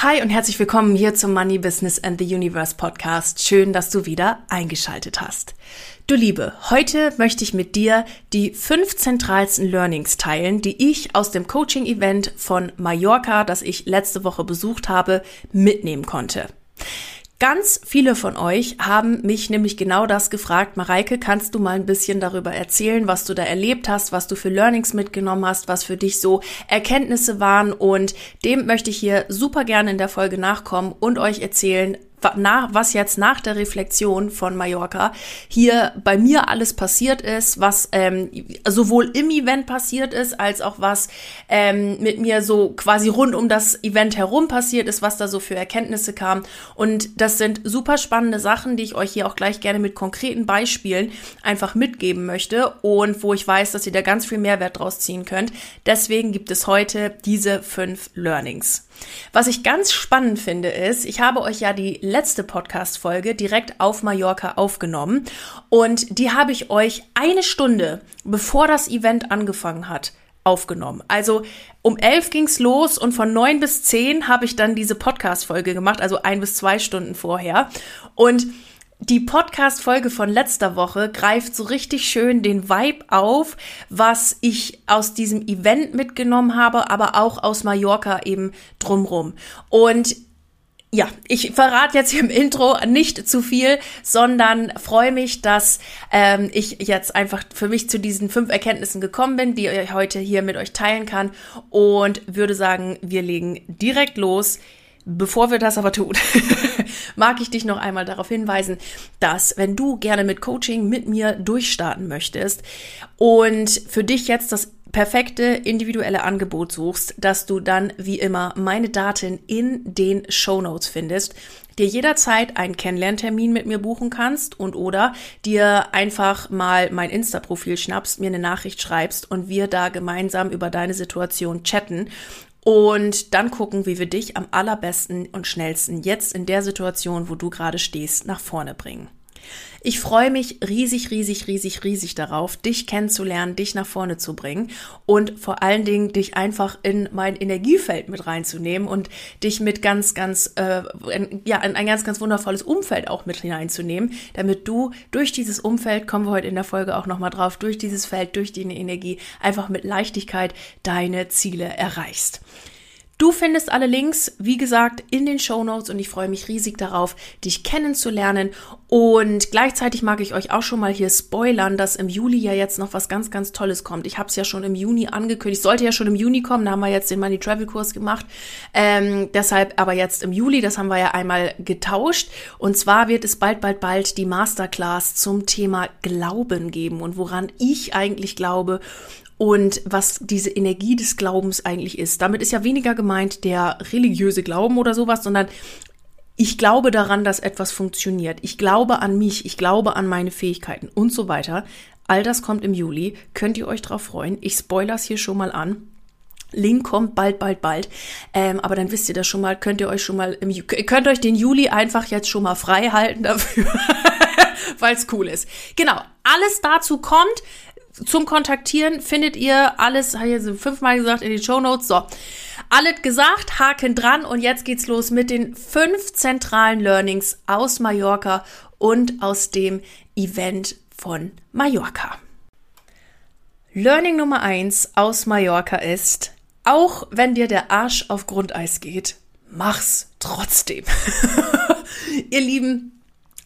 Hi und herzlich willkommen hier zum Money Business and the Universe Podcast. Schön, dass du wieder eingeschaltet hast. Du Liebe, heute möchte ich mit dir die fünf zentralsten Learnings teilen, die ich aus dem Coaching-Event von Mallorca, das ich letzte Woche besucht habe, mitnehmen konnte. Ganz viele von euch haben mich nämlich genau das gefragt. Mareike, kannst du mal ein bisschen darüber erzählen, was du da erlebt hast, was du für Learnings mitgenommen hast, was für dich so Erkenntnisse waren? Und dem möchte ich hier super gerne in der Folge nachkommen und euch erzählen, nach, was jetzt nach der Reflexion von Mallorca hier bei mir alles passiert ist, was ähm, sowohl im Event passiert ist, als auch was ähm, mit mir so quasi rund um das Event herum passiert ist, was da so für Erkenntnisse kam. Und das sind super spannende Sachen, die ich euch hier auch gleich gerne mit konkreten Beispielen einfach mitgeben möchte und wo ich weiß, dass ihr da ganz viel Mehrwert draus ziehen könnt. Deswegen gibt es heute diese fünf Learnings. Was ich ganz spannend finde, ist, ich habe euch ja die letzte Podcast-Folge direkt auf Mallorca aufgenommen und die habe ich euch eine Stunde bevor das Event angefangen hat aufgenommen. Also um elf ging's los und von neun bis zehn habe ich dann diese Podcast-Folge gemacht, also ein bis zwei Stunden vorher. Und die Podcast-Folge von letzter Woche greift so richtig schön den Vibe auf, was ich aus diesem Event mitgenommen habe, aber auch aus Mallorca eben drumrum. Und ja, ich verrate jetzt hier im Intro nicht zu viel, sondern freue mich, dass ähm, ich jetzt einfach für mich zu diesen fünf Erkenntnissen gekommen bin, die ich heute hier mit euch teilen kann und würde sagen, wir legen direkt los. Bevor wir das aber tun, mag ich dich noch einmal darauf hinweisen, dass wenn du gerne mit Coaching mit mir durchstarten möchtest und für dich jetzt das perfekte individuelle Angebot suchst, dass du dann wie immer meine Daten in den Show Notes findest, dir jederzeit einen Kennenlerntermin mit mir buchen kannst und oder dir einfach mal mein Insta-Profil schnappst, mir eine Nachricht schreibst und wir da gemeinsam über deine Situation chatten und dann gucken, wie wir dich am allerbesten und schnellsten jetzt in der Situation, wo du gerade stehst, nach vorne bringen. Ich freue mich riesig, riesig, riesig, riesig darauf, dich kennenzulernen, dich nach vorne zu bringen und vor allen Dingen dich einfach in mein Energiefeld mit reinzunehmen und dich mit ganz, ganz, äh, ja, in ein ganz, ganz wundervolles Umfeld auch mit hineinzunehmen, damit du durch dieses Umfeld, kommen wir heute in der Folge auch nochmal drauf, durch dieses Feld, durch deine Energie einfach mit Leichtigkeit deine Ziele erreichst. Du findest alle Links, wie gesagt, in den Show Notes und ich freue mich riesig darauf, dich kennenzulernen. Und gleichzeitig mag ich euch auch schon mal hier spoilern, dass im Juli ja jetzt noch was ganz, ganz Tolles kommt. Ich habe es ja schon im Juni angekündigt, sollte ja schon im Juni kommen, da haben wir jetzt den Money Travel Kurs gemacht. Ähm, deshalb aber jetzt im Juli, das haben wir ja einmal getauscht. Und zwar wird es bald, bald, bald die Masterclass zum Thema Glauben geben und woran ich eigentlich glaube und was diese Energie des Glaubens eigentlich ist. Damit ist ja weniger gemeint der religiöse Glauben oder sowas, sondern ich glaube daran, dass etwas funktioniert. Ich glaube an mich, ich glaube an meine Fähigkeiten und so weiter. All das kommt im Juli. Könnt ihr euch drauf freuen? Ich spoilers hier schon mal an. Link kommt bald, bald, bald. Ähm, aber dann wisst ihr das schon mal, könnt ihr euch schon mal im, könnt euch den Juli einfach jetzt schon mal frei halten dafür, weil es cool ist. Genau, alles dazu kommt zum Kontaktieren findet ihr alles, habe ich jetzt fünfmal gesagt, in den Show Notes. So. Alles gesagt, Haken dran und jetzt geht's los mit den fünf zentralen Learnings aus Mallorca und aus dem Event von Mallorca. Learning Nummer eins aus Mallorca ist, auch wenn dir der Arsch auf Grundeis geht, mach's trotzdem. ihr Lieben,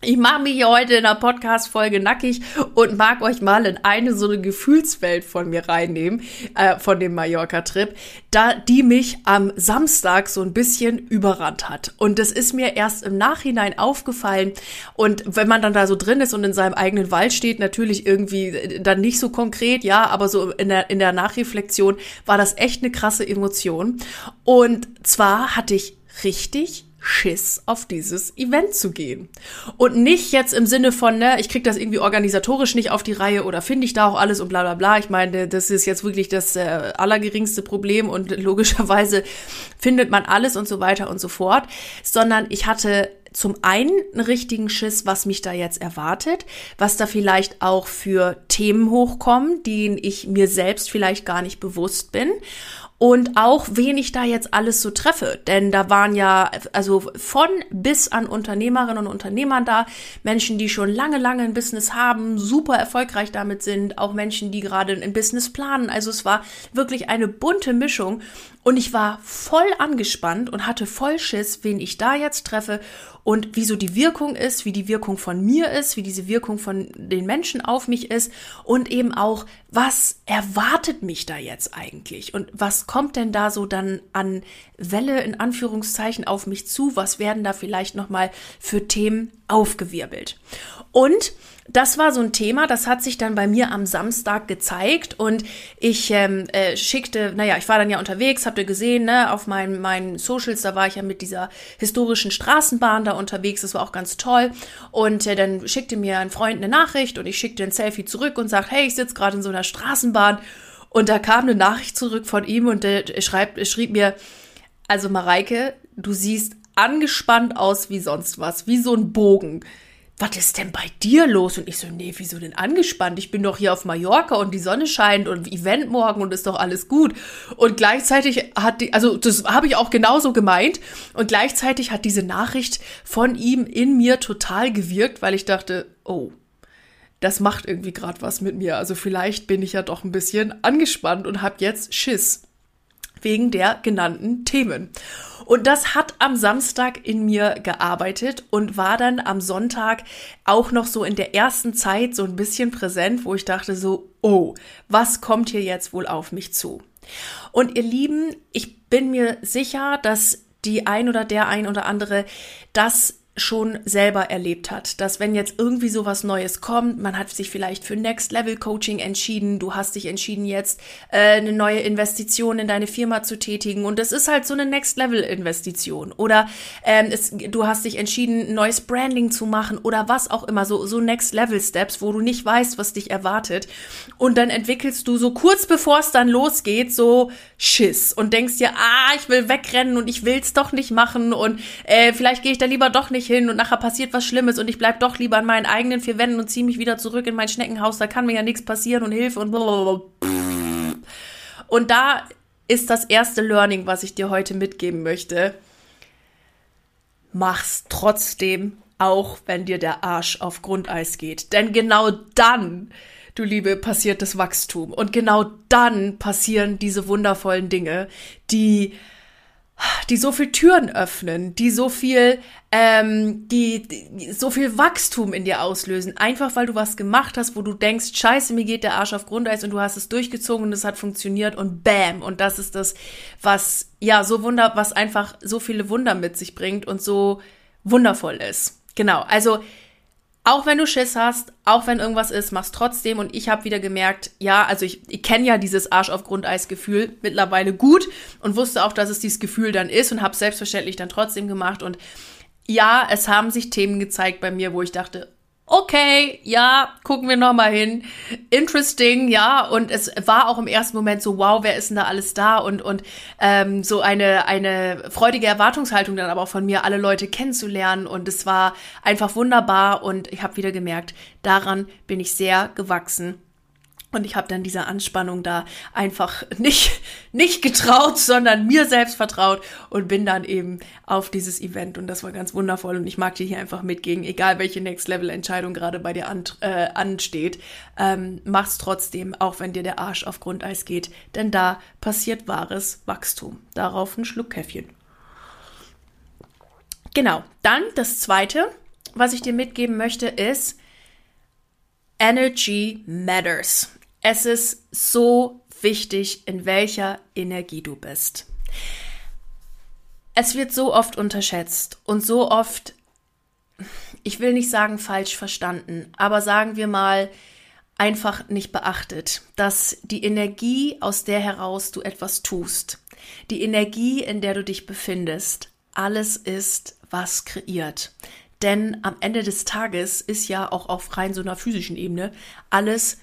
Ich mache mich hier heute in der Podcast-Folge nackig und mag euch mal in eine so eine Gefühlswelt von mir reinnehmen, äh, von dem Mallorca-Trip, da die mich am Samstag so ein bisschen überrannt hat. Und das ist mir erst im Nachhinein aufgefallen. Und wenn man dann da so drin ist und in seinem eigenen Wald steht, natürlich irgendwie äh, dann nicht so konkret, ja, aber so in der, in der Nachreflexion war das echt eine krasse Emotion. Und zwar hatte ich richtig Schiss, auf dieses Event zu gehen. Und nicht jetzt im Sinne von, ne, ich krieg das irgendwie organisatorisch nicht auf die Reihe oder finde ich da auch alles und bla bla bla. Ich meine, das ist jetzt wirklich das äh, allergeringste Problem und logischerweise findet man alles und so weiter und so fort. Sondern ich hatte zum einen einen richtigen Schiss, was mich da jetzt erwartet, was da vielleicht auch für Themen hochkommen, denen ich mir selbst vielleicht gar nicht bewusst bin und auch wen ich da jetzt alles so treffe. Denn da waren ja also von bis an Unternehmerinnen und Unternehmern da, Menschen, die schon lange, lange ein Business haben, super erfolgreich damit sind, auch Menschen, die gerade ein Business planen. Also es war wirklich eine bunte Mischung und ich war voll angespannt und hatte voll Schiss, wen ich da jetzt treffe und wieso die Wirkung ist, wie die Wirkung von mir ist, wie diese Wirkung von den Menschen auf mich ist und eben auch, was erwartet mich da jetzt eigentlich und was kommt denn da so dann an Welle in Anführungszeichen auf mich zu, was werden da vielleicht nochmal für Themen aufgewirbelt. Und das war so ein Thema, das hat sich dann bei mir am Samstag gezeigt und ich ähm, äh, schickte, naja, ich war dann ja unterwegs, habt ihr gesehen, ne, auf meinen, meinen Socials, da war ich ja mit dieser historischen Straßenbahn da unterwegs, das war auch ganz toll. Und äh, dann schickte mir ein Freund eine Nachricht und ich schickte ein Selfie zurück und sagte, hey, ich sitze gerade in so einer Straßenbahn. Und da kam eine Nachricht zurück von ihm und der schreibt, schrieb mir, also Mareike, du siehst angespannt aus wie sonst was, wie so ein Bogen was ist denn bei dir los? Und ich so, nee, wieso denn angespannt? Ich bin doch hier auf Mallorca und die Sonne scheint und Event morgen und ist doch alles gut. Und gleichzeitig hat die, also das habe ich auch genauso gemeint. Und gleichzeitig hat diese Nachricht von ihm in mir total gewirkt, weil ich dachte, oh, das macht irgendwie gerade was mit mir. Also vielleicht bin ich ja doch ein bisschen angespannt und habe jetzt Schiss wegen der genannten Themen. Und das hat am Samstag in mir gearbeitet und war dann am Sonntag auch noch so in der ersten Zeit so ein bisschen präsent, wo ich dachte so, oh, was kommt hier jetzt wohl auf mich zu? Und ihr Lieben, ich bin mir sicher, dass die ein oder der ein oder andere das schon selber erlebt hat, dass wenn jetzt irgendwie so was Neues kommt, man hat sich vielleicht für Next Level Coaching entschieden, du hast dich entschieden jetzt äh, eine neue Investition in deine Firma zu tätigen und das ist halt so eine Next Level Investition oder ähm, es, du hast dich entschieden ein neues Branding zu machen oder was auch immer so so Next Level Steps, wo du nicht weißt, was dich erwartet und dann entwickelst du so kurz bevor es dann losgeht so Schiss und denkst dir ah ich will wegrennen und ich will's doch nicht machen und äh, vielleicht gehe ich da lieber doch nicht hin und nachher passiert was Schlimmes und ich bleib doch lieber in meinen eigenen vier Wänden und ziehe mich wieder zurück in mein Schneckenhaus, da kann mir ja nichts passieren und Hilfe und blablabla. Und da ist das erste Learning, was ich dir heute mitgeben möchte. Mach's trotzdem, auch wenn dir der Arsch auf Grundeis geht. Denn genau dann, du Liebe, passiert das Wachstum. Und genau dann passieren diese wundervollen Dinge, die die so viel Türen öffnen, die so viel, ähm, die, die, so viel Wachstum in dir auslösen, einfach weil du was gemacht hast, wo du denkst, scheiße, mir geht der Arsch auf Grundeis und du hast es durchgezogen und es hat funktioniert und bam. Und das ist das, was, ja, so wunder, was einfach so viele Wunder mit sich bringt und so wundervoll ist. Genau. Also, auch wenn du Schiss hast, auch wenn irgendwas ist, mach's trotzdem. Und ich habe wieder gemerkt, ja, also ich, ich kenne ja dieses Arsch auf Grundeis-Gefühl mittlerweile gut und wusste auch, dass es dieses Gefühl dann ist und habe selbstverständlich dann trotzdem gemacht. Und ja, es haben sich Themen gezeigt bei mir, wo ich dachte, okay, ja, gucken wir noch mal hin. Interesting, ja. Und es war auch im ersten Moment so, wow, wer ist denn da alles da? Und, und ähm, so eine, eine freudige Erwartungshaltung dann aber auch von mir, alle Leute kennenzulernen. Und es war einfach wunderbar. Und ich habe wieder gemerkt, daran bin ich sehr gewachsen und ich habe dann dieser Anspannung da einfach nicht, nicht getraut, sondern mir selbst vertraut und bin dann eben auf dieses Event. Und das war ganz wundervoll. Und ich mag dir hier einfach mitgehen, egal welche Next-Level-Entscheidung gerade bei dir an, äh, ansteht. Ähm, mach's trotzdem, auch wenn dir der Arsch auf Grundeis geht. Denn da passiert wahres Wachstum. Darauf ein Schluck Käffchen. Genau. Dann das zweite was ich dir mitgeben möchte, ist, Energy matters. Es ist so wichtig, in welcher Energie du bist. Es wird so oft unterschätzt und so oft, ich will nicht sagen falsch verstanden, aber sagen wir mal einfach nicht beachtet, dass die Energie, aus der heraus du etwas tust, die Energie, in der du dich befindest, alles ist, was kreiert. Denn am Ende des Tages ist ja auch auf rein so einer physischen Ebene alles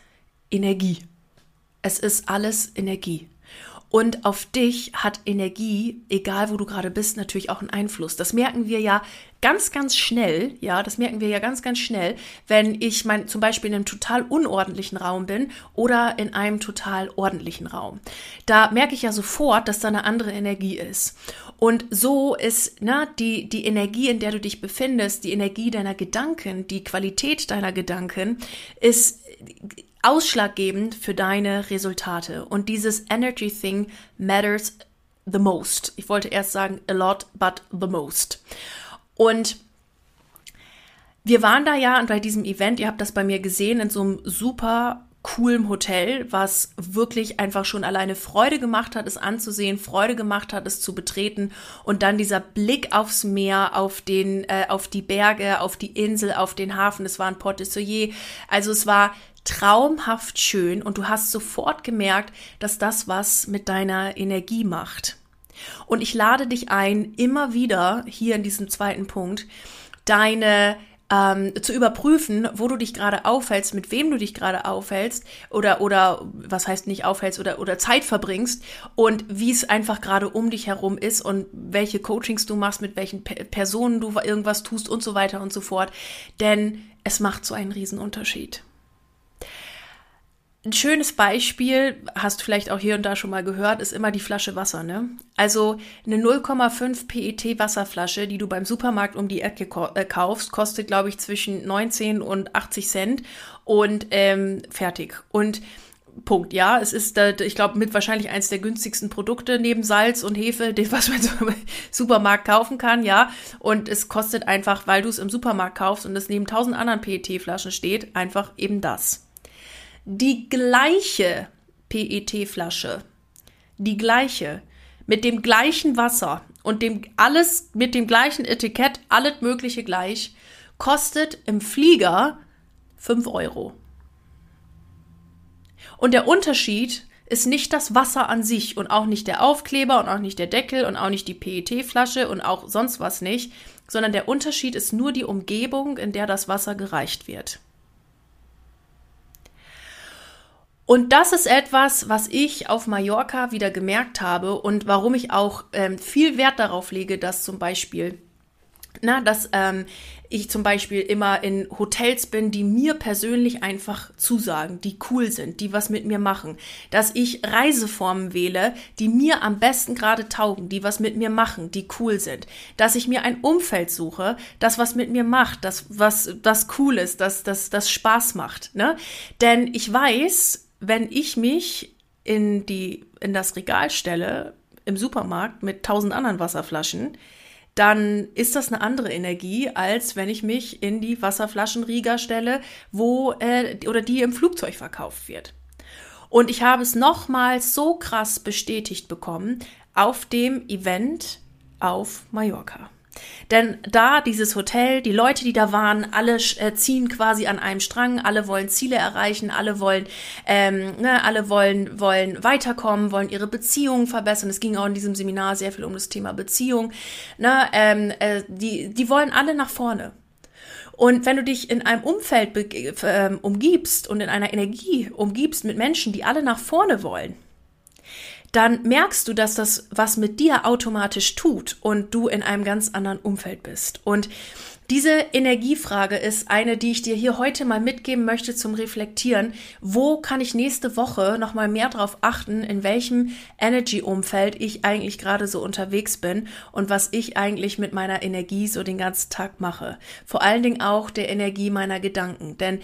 Energie. Es ist alles Energie. Und auf dich hat Energie, egal wo du gerade bist, natürlich auch einen Einfluss. Das merken wir ja ganz, ganz schnell. Ja, das merken wir ja ganz, ganz schnell, wenn ich mein, zum Beispiel in einem total unordentlichen Raum bin oder in einem total ordentlichen Raum. Da merke ich ja sofort, dass da eine andere Energie ist. Und so ist ne, die, die Energie, in der du dich befindest, die Energie deiner Gedanken, die Qualität deiner Gedanken, ist ausschlaggebend für deine Resultate. Und dieses Energy Thing matters the most. Ich wollte erst sagen a lot, but the most. Und wir waren da ja bei diesem Event, ihr habt das bei mir gesehen, in so einem super coolem Hotel, was wirklich einfach schon alleine Freude gemacht hat, es anzusehen, Freude gemacht hat, es zu betreten und dann dieser Blick aufs Meer, auf den, äh, auf die Berge, auf die Insel, auf den Hafen. Es war ein Port de Soyer. Also es war traumhaft schön und du hast sofort gemerkt, dass das was mit deiner Energie macht. Und ich lade dich ein, immer wieder hier in diesem zweiten Punkt, deine ähm, zu überprüfen, wo du dich gerade aufhältst, mit wem du dich gerade aufhältst oder oder was heißt nicht aufhältst oder oder Zeit verbringst und wie es einfach gerade um dich herum ist und welche Coachings du machst, mit welchen P Personen du irgendwas tust und so weiter und so fort, denn es macht so einen riesen Unterschied. Ein schönes Beispiel, hast du vielleicht auch hier und da schon mal gehört, ist immer die Flasche Wasser. Ne? Also eine 0,5 PET Wasserflasche, die du beim Supermarkt um die Ecke äh, kaufst, kostet, glaube ich, zwischen 19 und 80 Cent und ähm, fertig. Und Punkt. Ja, es ist, ich glaube, mit wahrscheinlich eins der günstigsten Produkte neben Salz und Hefe, was man im Supermarkt kaufen kann. Ja, und es kostet einfach, weil du es im Supermarkt kaufst und es neben tausend anderen PET-Flaschen steht, einfach eben das die gleiche PET-Flasche, die gleiche, mit dem gleichen Wasser und dem alles mit dem gleichen Etikett, alles Mögliche gleich, kostet im Flieger 5 Euro. Und der Unterschied ist nicht das Wasser an sich und auch nicht der Aufkleber und auch nicht der Deckel und auch nicht die PET-Flasche und auch sonst was nicht, sondern der Unterschied ist nur die Umgebung, in der das Wasser gereicht wird. Und das ist etwas, was ich auf Mallorca wieder gemerkt habe und warum ich auch ähm, viel Wert darauf lege, dass zum Beispiel, na, dass ähm, ich zum Beispiel immer in Hotels bin, die mir persönlich einfach zusagen, die cool sind, die was mit mir machen, dass ich Reiseformen wähle, die mir am besten gerade taugen, die was mit mir machen, die cool sind, dass ich mir ein Umfeld suche, das was mit mir macht, das was das cool ist, das das das Spaß macht, ne? Denn ich weiß, wenn ich mich in die, in das Regal stelle im Supermarkt mit tausend anderen Wasserflaschen, dann ist das eine andere Energie, als wenn ich mich in die Wasserflaschenrieger stelle, wo äh, oder die im Flugzeug verkauft wird. Und ich habe es nochmals so krass bestätigt bekommen auf dem Event auf Mallorca. Denn da dieses Hotel, die Leute, die da waren, alle äh, ziehen quasi an einem Strang, alle wollen Ziele erreichen, alle wollen, ähm, ne, alle wollen, wollen weiterkommen, wollen ihre Beziehungen verbessern. Es ging auch in diesem Seminar sehr viel um das Thema Beziehung. Ne, ähm, äh, die, die wollen alle nach vorne. Und wenn du dich in einem Umfeld äh, umgibst und in einer Energie umgibst mit Menschen, die alle nach vorne wollen, dann merkst du, dass das was mit dir automatisch tut und du in einem ganz anderen Umfeld bist. Und diese Energiefrage ist eine, die ich dir hier heute mal mitgeben möchte zum Reflektieren. Wo kann ich nächste Woche nochmal mehr darauf achten, in welchem Energy-Umfeld ich eigentlich gerade so unterwegs bin und was ich eigentlich mit meiner Energie so den ganzen Tag mache. Vor allen Dingen auch der Energie meiner Gedanken. Denn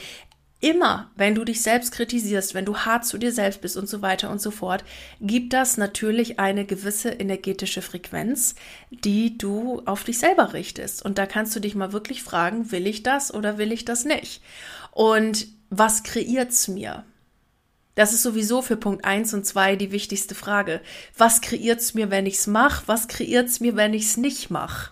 immer, wenn du dich selbst kritisierst, wenn du hart zu dir selbst bist und so weiter und so fort, gibt das natürlich eine gewisse energetische Frequenz, die du auf dich selber richtest. Und da kannst du dich mal wirklich fragen, will ich das oder will ich das nicht? Und was kreiert's mir? Das ist sowieso für Punkt 1 und 2 die wichtigste Frage. Was kreiert's mir, wenn ich's mache? Was kreiert's mir, wenn ich's nicht mache?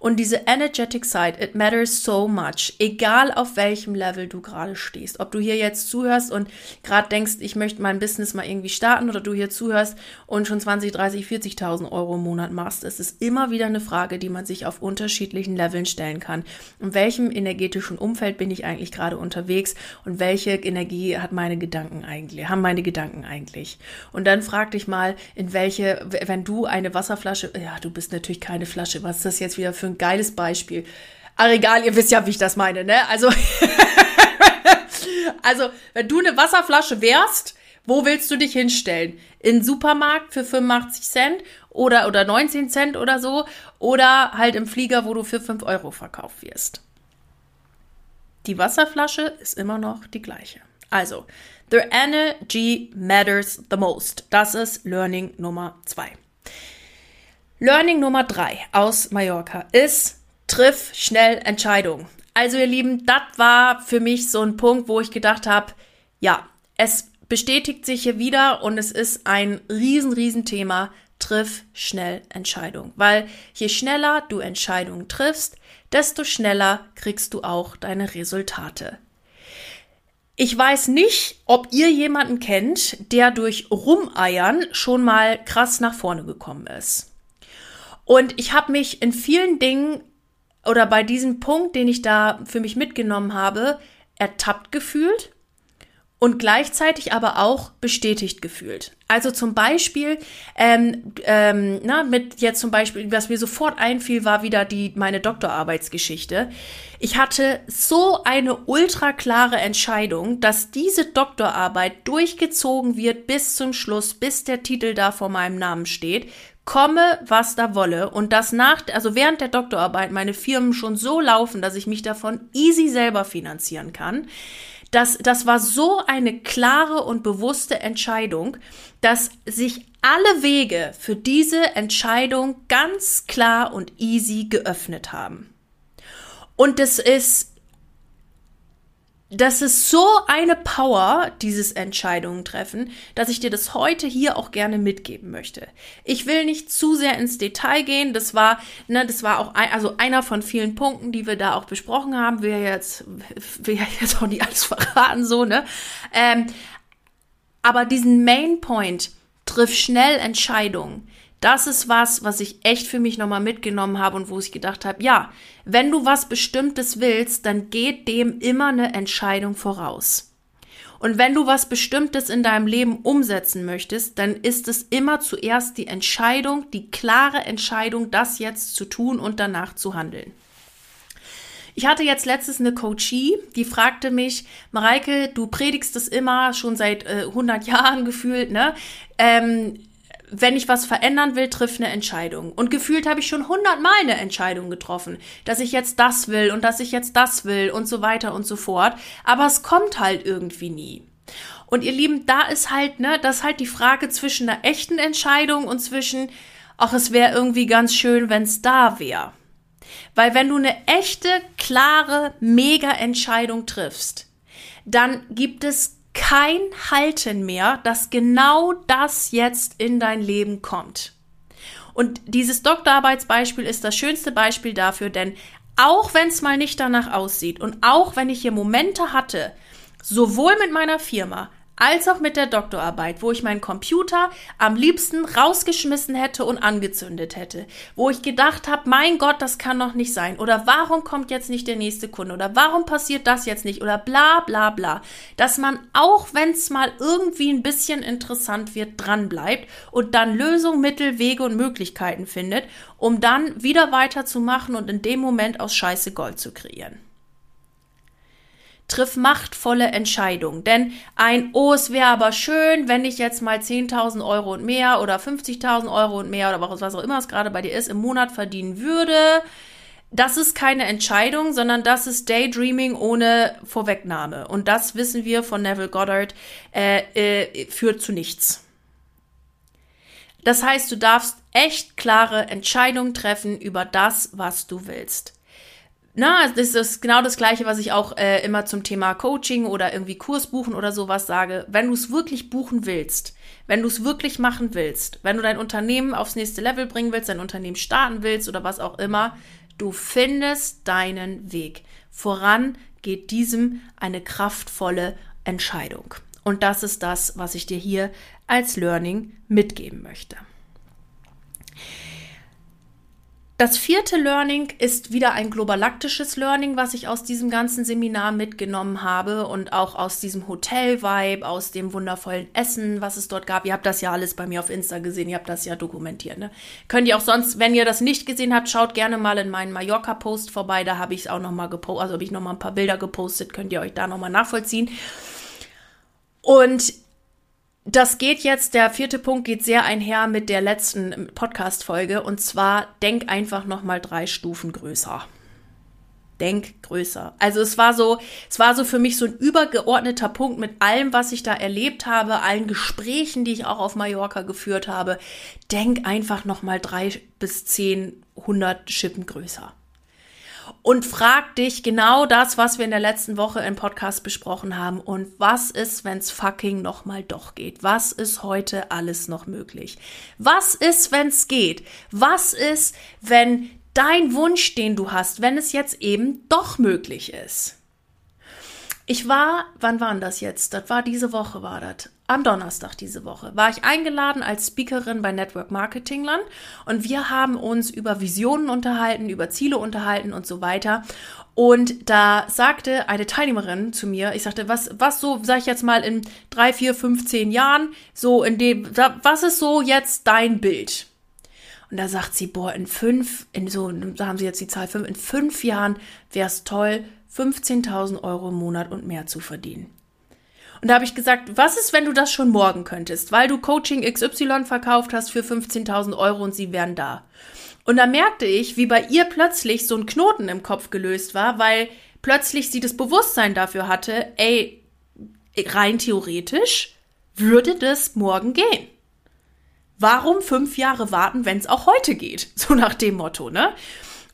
Und diese energetic side, it matters so much, egal auf welchem Level du gerade stehst. Ob du hier jetzt zuhörst und gerade denkst, ich möchte mein Business mal irgendwie starten oder du hier zuhörst und schon 20, 30, 40.000 Euro im Monat machst. Es ist immer wieder eine Frage, die man sich auf unterschiedlichen Leveln stellen kann. In welchem energetischen Umfeld bin ich eigentlich gerade unterwegs und welche Energie hat meine Gedanken eigentlich, haben meine Gedanken eigentlich? Und dann frag dich mal, in welche, wenn du eine Wasserflasche, ja, du bist natürlich keine Flasche, was ist das jetzt wieder für ein geiles Beispiel. Aber egal, ihr wisst ja, wie ich das meine, ne? Also, also, wenn du eine Wasserflasche wärst, wo willst du dich hinstellen? In Supermarkt für 85 Cent oder, oder 19 Cent oder so oder halt im Flieger, wo du für 5 Euro verkauft wirst. Die Wasserflasche ist immer noch die gleiche. Also, the energy matters the most. Das ist Learning Nummer 2. Learning Nummer drei aus Mallorca ist, triff schnell Entscheidungen. Also ihr Lieben, das war für mich so ein Punkt, wo ich gedacht habe, ja, es bestätigt sich hier wieder und es ist ein riesen, riesen Thema. Triff schnell Entscheidungen. Weil je schneller du Entscheidungen triffst, desto schneller kriegst du auch deine Resultate. Ich weiß nicht, ob ihr jemanden kennt, der durch Rumeiern schon mal krass nach vorne gekommen ist. Und ich habe mich in vielen Dingen oder bei diesem Punkt, den ich da für mich mitgenommen habe, ertappt gefühlt und gleichzeitig aber auch bestätigt gefühlt. Also zum Beispiel, ähm, ähm, na, mit jetzt zum Beispiel, was mir sofort einfiel, war wieder die meine Doktorarbeitsgeschichte. Ich hatte so eine ultra klare Entscheidung, dass diese Doktorarbeit durchgezogen wird bis zum Schluss, bis der Titel da vor meinem Namen steht komme, was da wolle und das nach, also während der Doktorarbeit meine Firmen schon so laufen, dass ich mich davon easy selber finanzieren kann. Das, das war so eine klare und bewusste Entscheidung, dass sich alle Wege für diese Entscheidung ganz klar und easy geöffnet haben. Und es ist das ist so eine Power, dieses Entscheidungen treffen, dass ich dir das heute hier auch gerne mitgeben möchte. Ich will nicht zu sehr ins Detail gehen. Das war, ne, das war auch ein, also einer von vielen Punkten, die wir da auch besprochen haben. Wir jetzt, ja jetzt auch nicht alles verraten, so, ne? Ähm, aber diesen Main Point, triff schnell Entscheidungen das ist was, was ich echt für mich nochmal mitgenommen habe und wo ich gedacht habe, ja, wenn du was Bestimmtes willst, dann geht dem immer eine Entscheidung voraus. Und wenn du was Bestimmtes in deinem Leben umsetzen möchtest, dann ist es immer zuerst die Entscheidung, die klare Entscheidung, das jetzt zu tun und danach zu handeln. Ich hatte jetzt letztens eine Coachie, die fragte mich, Mareike, du predigst das immer schon seit äh, 100 Jahren gefühlt, ne? Ähm, wenn ich was verändern will, triff eine Entscheidung. Und gefühlt habe ich schon hundertmal eine Entscheidung getroffen, dass ich jetzt das will und dass ich jetzt das will und so weiter und so fort. Aber es kommt halt irgendwie nie. Und ihr Lieben, da ist halt, ne, das ist halt die Frage zwischen einer echten Entscheidung und zwischen, ach, es wäre irgendwie ganz schön, wenn es da wäre. Weil wenn du eine echte, klare, mega Entscheidung triffst, dann gibt es kein Halten mehr, dass genau das jetzt in dein Leben kommt. Und dieses Doktorarbeitsbeispiel ist das schönste Beispiel dafür, denn auch wenn es mal nicht danach aussieht und auch wenn ich hier Momente hatte, sowohl mit meiner Firma als auch mit der Doktorarbeit, wo ich meinen Computer am liebsten rausgeschmissen hätte und angezündet hätte, wo ich gedacht habe, mein Gott, das kann doch nicht sein. Oder warum kommt jetzt nicht der nächste Kunde? Oder warum passiert das jetzt nicht? Oder bla bla bla, dass man auch wenn es mal irgendwie ein bisschen interessant wird, dran bleibt und dann Lösungen, Mittel, Wege und Möglichkeiten findet, um dann wieder weiterzumachen und in dem Moment aus Scheiße Gold zu kreieren. Triff machtvolle Entscheidungen. Denn ein, oh, es wäre aber schön, wenn ich jetzt mal 10.000 Euro und mehr oder 50.000 Euro und mehr oder was auch immer es gerade bei dir ist, im Monat verdienen würde, das ist keine Entscheidung, sondern das ist Daydreaming ohne Vorwegnahme. Und das wissen wir von Neville Goddard, äh, äh, führt zu nichts. Das heißt, du darfst echt klare Entscheidungen treffen über das, was du willst. Na, das ist genau das Gleiche, was ich auch äh, immer zum Thema Coaching oder irgendwie Kurs buchen oder sowas sage. Wenn du es wirklich buchen willst, wenn du es wirklich machen willst, wenn du dein Unternehmen aufs nächste Level bringen willst, dein Unternehmen starten willst oder was auch immer, du findest deinen Weg. Voran geht diesem eine kraftvolle Entscheidung. Und das ist das, was ich dir hier als Learning mitgeben möchte. Das vierte Learning ist wieder ein globalaktisches Learning, was ich aus diesem ganzen Seminar mitgenommen habe und auch aus diesem Hotel-Vibe, aus dem wundervollen Essen, was es dort gab. Ihr habt das ja alles bei mir auf Insta gesehen, ihr habt das ja dokumentiert. Ne? Könnt ihr auch sonst, wenn ihr das nicht gesehen habt, schaut gerne mal in meinen Mallorca-Post vorbei. Da habe ich es auch nochmal gepostet, also habe ich nochmal ein paar Bilder gepostet, könnt ihr euch da nochmal nachvollziehen. Und das geht jetzt, der vierte Punkt geht sehr einher mit der letzten Podcast-Folge und zwar denk einfach nochmal drei Stufen größer. Denk größer. Also es war so, es war so für mich so ein übergeordneter Punkt mit allem, was ich da erlebt habe, allen Gesprächen, die ich auch auf Mallorca geführt habe. Denk einfach nochmal drei bis zehn, hundert Schippen größer und frag dich genau das, was wir in der letzten Woche im Podcast besprochen haben. Und was ist, wenn es fucking nochmal doch geht? Was ist heute alles noch möglich? Was ist, wenn es geht? Was ist, wenn dein Wunsch, den du hast, wenn es jetzt eben doch möglich ist? Ich war, wann war das jetzt? Das war diese Woche, war das. Am Donnerstag diese Woche war ich eingeladen als Speakerin bei Network Marketingland und wir haben uns über Visionen unterhalten, über Ziele unterhalten und so weiter. Und da sagte eine Teilnehmerin zu mir, ich sagte, was, was so, sag ich jetzt mal, in drei, vier, fünf, zehn Jahren, so in dem, was ist so jetzt dein Bild? Und da sagt sie, boah, in fünf, in so, da haben sie jetzt die Zahl fünf, in fünf Jahren wäre es toll, 15.000 Euro im Monat und mehr zu verdienen. Und da habe ich gesagt, was ist, wenn du das schon morgen könntest, weil du Coaching XY verkauft hast für 15.000 Euro und sie wären da. Und da merkte ich, wie bei ihr plötzlich so ein Knoten im Kopf gelöst war, weil plötzlich sie das Bewusstsein dafür hatte, ey, rein theoretisch würde das morgen gehen. Warum fünf Jahre warten, wenn es auch heute geht? So nach dem Motto, ne?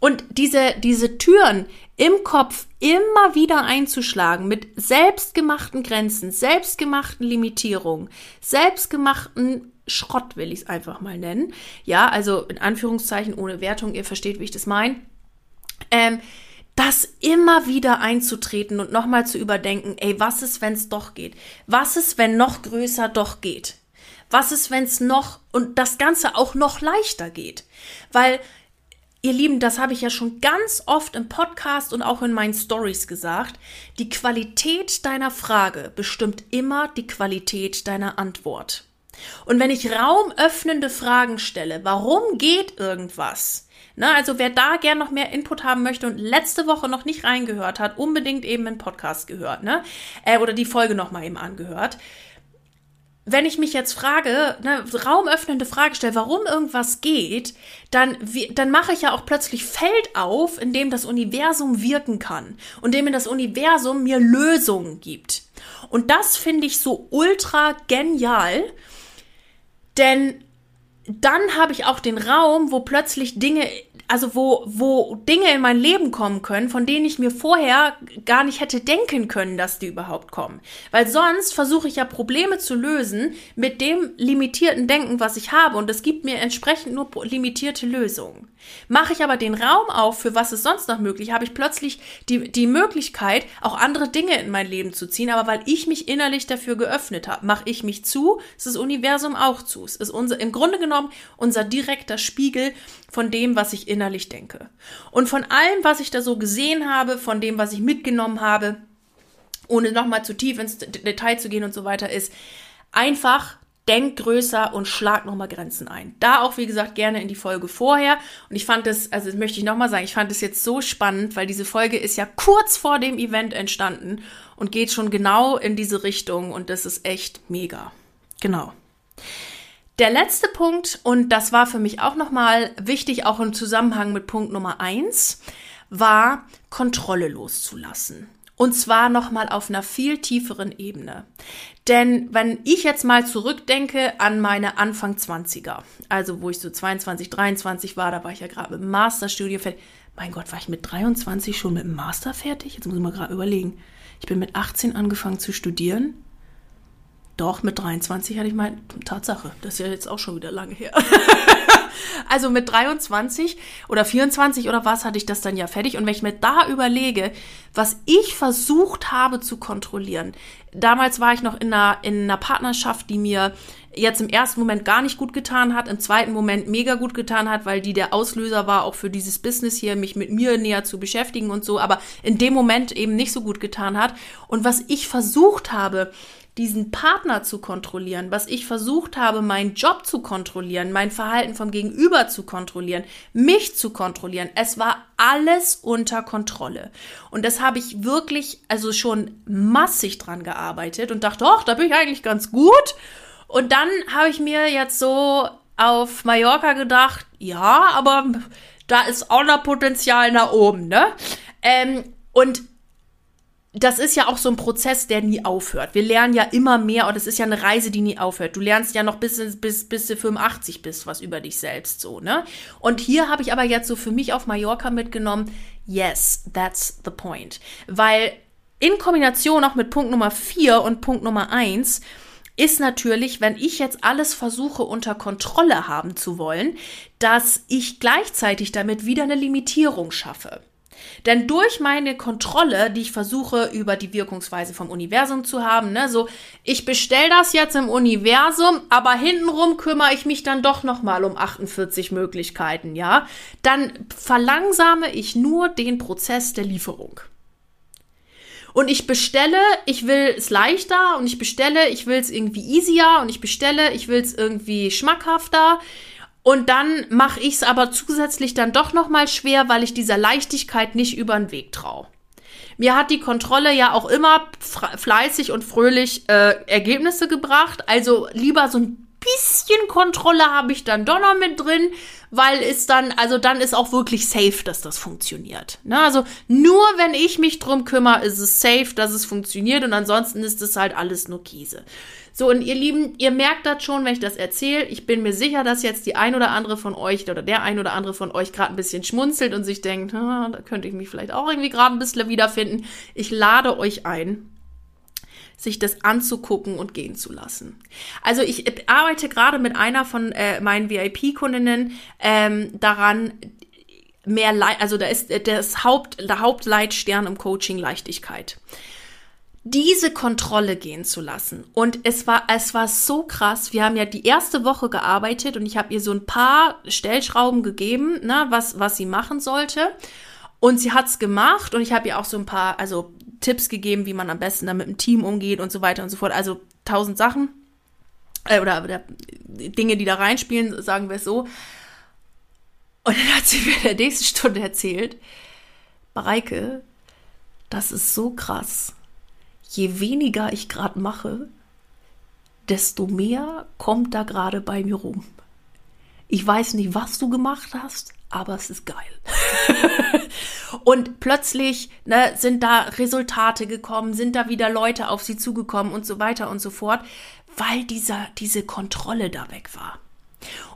Und diese, diese Türen im Kopf immer wieder einzuschlagen mit selbstgemachten Grenzen, selbstgemachten Limitierungen, selbstgemachten Schrott will ich es einfach mal nennen. Ja, also in Anführungszeichen ohne Wertung, ihr versteht, wie ich das meine. Ähm, das immer wieder einzutreten und nochmal zu überdenken, ey, was ist, wenn es doch geht? Was ist, wenn noch größer doch geht? Was ist, wenn es noch und das Ganze auch noch leichter geht? Weil Ihr Lieben, das habe ich ja schon ganz oft im Podcast und auch in meinen Stories gesagt. Die Qualität deiner Frage bestimmt immer die Qualität deiner Antwort. Und wenn ich raumöffnende Fragen stelle, warum geht irgendwas? Na, also wer da gern noch mehr Input haben möchte und letzte Woche noch nicht reingehört hat, unbedingt eben einen Podcast gehört, ne? Äh, oder die Folge noch mal eben angehört wenn ich mich jetzt frage, ne, raumöffnende Frage stelle, warum irgendwas geht, dann, dann mache ich ja auch plötzlich Feld auf, in dem das Universum wirken kann und dem das Universum mir Lösungen gibt. Und das finde ich so ultra genial, denn dann habe ich auch den Raum, wo plötzlich Dinge also wo, wo Dinge in mein Leben kommen können, von denen ich mir vorher gar nicht hätte denken können, dass die überhaupt kommen. Weil sonst versuche ich ja Probleme zu lösen mit dem limitierten Denken, was ich habe und es gibt mir entsprechend nur limitierte Lösungen. Mache ich aber den Raum auf, für was ist sonst noch möglich, habe ich plötzlich die, die Möglichkeit, auch andere Dinge in mein Leben zu ziehen, aber weil ich mich innerlich dafür geöffnet habe, mache ich mich zu, ist das Universum auch zu. Es ist unser, im Grunde genommen unser direkter Spiegel von dem, was ich innerlich denke. Und von allem, was ich da so gesehen habe, von dem, was ich mitgenommen habe, ohne nochmal zu tief ins Detail zu gehen und so weiter, ist einfach denk größer und schlag nochmal Grenzen ein. Da auch, wie gesagt, gerne in die Folge vorher. Und ich fand das, also das möchte ich nochmal sagen, ich fand es jetzt so spannend, weil diese Folge ist ja kurz vor dem Event entstanden und geht schon genau in diese Richtung und das ist echt mega. Genau. Der letzte Punkt, und das war für mich auch nochmal wichtig, auch im Zusammenhang mit Punkt Nummer eins, war Kontrolle loszulassen. Und zwar nochmal auf einer viel tieferen Ebene. Denn wenn ich jetzt mal zurückdenke an meine Anfang 20er, also wo ich so 22, 23 war, da war ich ja gerade mit dem Masterstudio fertig. Mein Gott, war ich mit 23 schon mit dem Master fertig? Jetzt muss ich mal gerade überlegen. Ich bin mit 18 angefangen zu studieren. Doch, mit 23 hatte ich meine Tatsache. Das ist ja jetzt auch schon wieder lange her. also mit 23 oder 24 oder was hatte ich das dann ja fertig. Und wenn ich mir da überlege, was ich versucht habe zu kontrollieren. Damals war ich noch in einer, in einer Partnerschaft, die mir jetzt im ersten Moment gar nicht gut getan hat, im zweiten Moment mega gut getan hat, weil die der Auslöser war, auch für dieses Business hier, mich mit mir näher zu beschäftigen und so, aber in dem Moment eben nicht so gut getan hat. Und was ich versucht habe, diesen Partner zu kontrollieren, was ich versucht habe, meinen Job zu kontrollieren, mein Verhalten vom Gegenüber zu kontrollieren, mich zu kontrollieren. Es war alles unter Kontrolle. Und das habe ich wirklich, also schon massig dran gearbeitet und dachte, ach, da bin ich eigentlich ganz gut. Und dann habe ich mir jetzt so auf Mallorca gedacht, ja, aber da ist auch noch Potenzial nach oben, ne? Ähm, und das ist ja auch so ein Prozess, der nie aufhört. Wir lernen ja immer mehr und es ist ja eine Reise, die nie aufhört. Du lernst ja noch bis, bis, bis du 85 bist, was über dich selbst so, ne? Und hier habe ich aber jetzt so für mich auf Mallorca mitgenommen, yes, that's the point. Weil in Kombination auch mit Punkt Nummer 4 und Punkt Nummer 1 ist natürlich, wenn ich jetzt alles versuche unter Kontrolle haben zu wollen, dass ich gleichzeitig damit wieder eine Limitierung schaffe. Denn durch meine Kontrolle, die ich versuche über die Wirkungsweise vom Universum zu haben, ne, so ich bestell das jetzt im Universum, aber hintenrum kümmere ich mich dann doch noch mal um 48 Möglichkeiten, ja, dann verlangsame ich nur den Prozess der Lieferung. Und ich bestelle, ich will es leichter und ich bestelle, ich will es irgendwie easier und ich bestelle, ich will es irgendwie schmackhafter und dann mache ich es aber zusätzlich dann doch noch mal schwer, weil ich dieser Leichtigkeit nicht über den Weg traue. Mir hat die Kontrolle ja auch immer fleißig und fröhlich äh, Ergebnisse gebracht. Also lieber so ein bisschen Kontrolle habe ich dann doch noch mit drin, weil es dann, also dann ist auch wirklich safe, dass das funktioniert. Ne? Also nur wenn ich mich drum kümmere, ist es safe, dass es funktioniert und ansonsten ist es halt alles nur Käse. So, und ihr Lieben, ihr merkt das schon, wenn ich das erzähle. Ich bin mir sicher, dass jetzt die ein oder andere von euch oder der ein oder andere von euch gerade ein bisschen schmunzelt und sich denkt, da könnte ich mich vielleicht auch irgendwie gerade ein bisschen wiederfinden. Ich lade euch ein, sich das anzugucken und gehen zu lassen. Also ich arbeite gerade mit einer von äh, meinen VIP-Kundinnen ähm, daran, mehr, Le also da ist das Haupt, der Hauptleitstern im Coaching Leichtigkeit diese Kontrolle gehen zu lassen. Und es war, es war so krass. Wir haben ja die erste Woche gearbeitet und ich habe ihr so ein paar Stellschrauben gegeben, ne, was, was sie machen sollte. Und sie hat's gemacht und ich habe ihr auch so ein paar, also Tipps gegeben, wie man am besten dann mit dem Team umgeht und so weiter und so fort. Also tausend Sachen. Äh, oder, oder Dinge, die da reinspielen, sagen wir es so. Und dann hat sie mir in der nächsten Stunde erzählt, Mareike, das ist so krass je weniger ich gerade mache, desto mehr kommt da gerade bei mir rum. Ich weiß nicht, was du gemacht hast, aber es ist geil. und plötzlich ne, sind da Resultate gekommen, sind da wieder Leute auf sie zugekommen und so weiter und so fort, weil dieser, diese Kontrolle da weg war.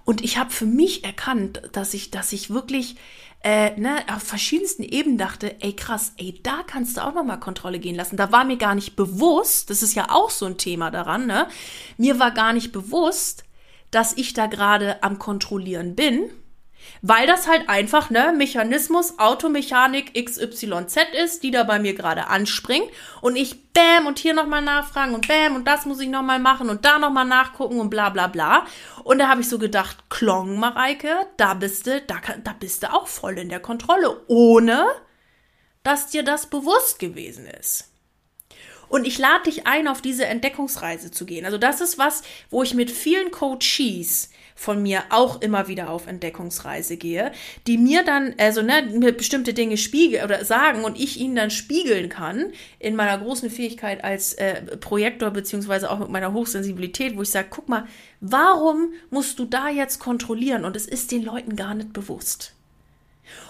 Und ich habe für mich erkannt, dass ich, dass ich wirklich äh, ne, auf verschiedensten Ebenen dachte, ey krass, ey, da kannst du auch nochmal Kontrolle gehen lassen. Da war mir gar nicht bewusst, das ist ja auch so ein Thema daran, ne? Mir war gar nicht bewusst, dass ich da gerade am Kontrollieren bin weil das halt einfach, ne, Mechanismus, Automechanik XYZ ist, die da bei mir gerade anspringt und ich bäm und hier nochmal nachfragen und bäm und das muss ich nochmal machen und da nochmal nachgucken und bla bla bla. Und da habe ich so gedacht, Klong, Mareike, da bist du, da, da bist du auch voll in der Kontrolle, ohne dass dir das bewusst gewesen ist. Und ich lade dich ein, auf diese Entdeckungsreise zu gehen. Also das ist was, wo ich mit vielen Coaches von mir auch immer wieder auf Entdeckungsreise gehe, die mir dann, also ne, mir bestimmte Dinge spiegeln oder sagen und ich ihnen dann spiegeln kann in meiner großen Fähigkeit als äh, Projektor beziehungsweise auch mit meiner Hochsensibilität, wo ich sage, guck mal, warum musst du da jetzt kontrollieren? Und es ist den Leuten gar nicht bewusst.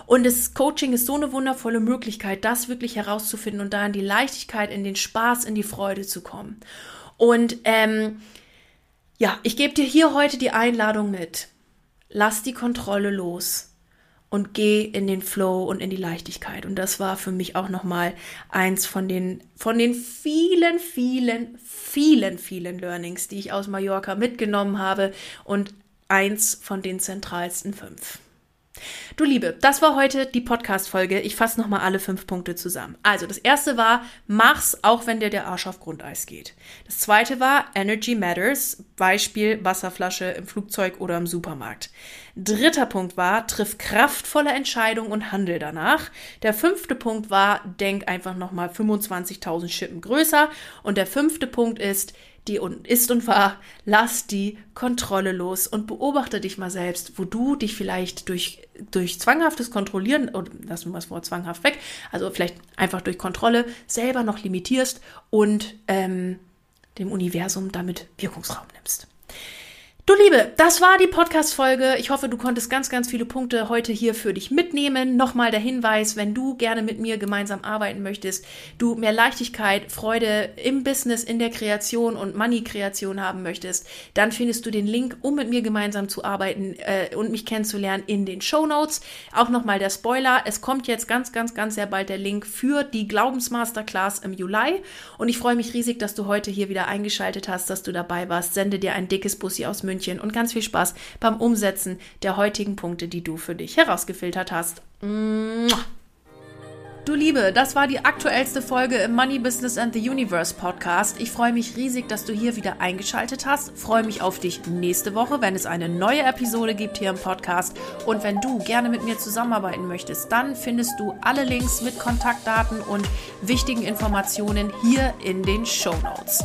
Und das Coaching ist so eine wundervolle Möglichkeit, das wirklich herauszufinden und da in die Leichtigkeit, in den Spaß, in die Freude zu kommen. Und ähm, ja, ich gebe dir hier heute die Einladung mit. Lass die Kontrolle los und geh in den Flow und in die Leichtigkeit. Und das war für mich auch nochmal eins von den, von den vielen, vielen, vielen, vielen Learnings, die ich aus Mallorca mitgenommen habe und eins von den zentralsten fünf. Du Liebe, das war heute die Podcast-Folge. Ich fasse nochmal alle fünf Punkte zusammen. Also, das erste war, mach's, auch wenn dir der Arsch auf Grundeis geht. Das zweite war, Energy Matters. Beispiel Wasserflasche im Flugzeug oder im Supermarkt. Dritter Punkt war, triff kraftvolle Entscheidungen und handel danach. Der fünfte Punkt war, denk einfach nochmal 25.000 Schippen größer. Und der fünfte Punkt ist, die ist und war, lass die Kontrolle los und beobachte dich mal selbst, wo du dich vielleicht durch, durch zwanghaftes Kontrollieren, oder lassen wir das Wort zwanghaft weg, also vielleicht einfach durch Kontrolle selber noch limitierst und ähm, dem Universum damit Wirkungsraum nimmst. Du Liebe, das war die Podcast-Folge. Ich hoffe, du konntest ganz, ganz viele Punkte heute hier für dich mitnehmen. Nochmal der Hinweis, wenn du gerne mit mir gemeinsam arbeiten möchtest, du mehr Leichtigkeit, Freude im Business, in der Kreation und Money-Kreation haben möchtest, dann findest du den Link, um mit mir gemeinsam zu arbeiten äh, und mich kennenzulernen, in den Show Notes. Auch nochmal der Spoiler. Es kommt jetzt ganz, ganz, ganz sehr bald der Link für die Glaubensmasterclass im Juli. Und ich freue mich riesig, dass du heute hier wieder eingeschaltet hast, dass du dabei warst. Sende dir ein dickes Bussi aus München München und ganz viel Spaß beim Umsetzen der heutigen Punkte, die du für dich herausgefiltert hast. Du Liebe, das war die aktuellste Folge im Money Business and the Universe Podcast. Ich freue mich riesig, dass du hier wieder eingeschaltet hast. Freue mich auf dich nächste Woche, wenn es eine neue Episode gibt hier im Podcast. Und wenn du gerne mit mir zusammenarbeiten möchtest, dann findest du alle Links mit Kontaktdaten und wichtigen Informationen hier in den Show Notes.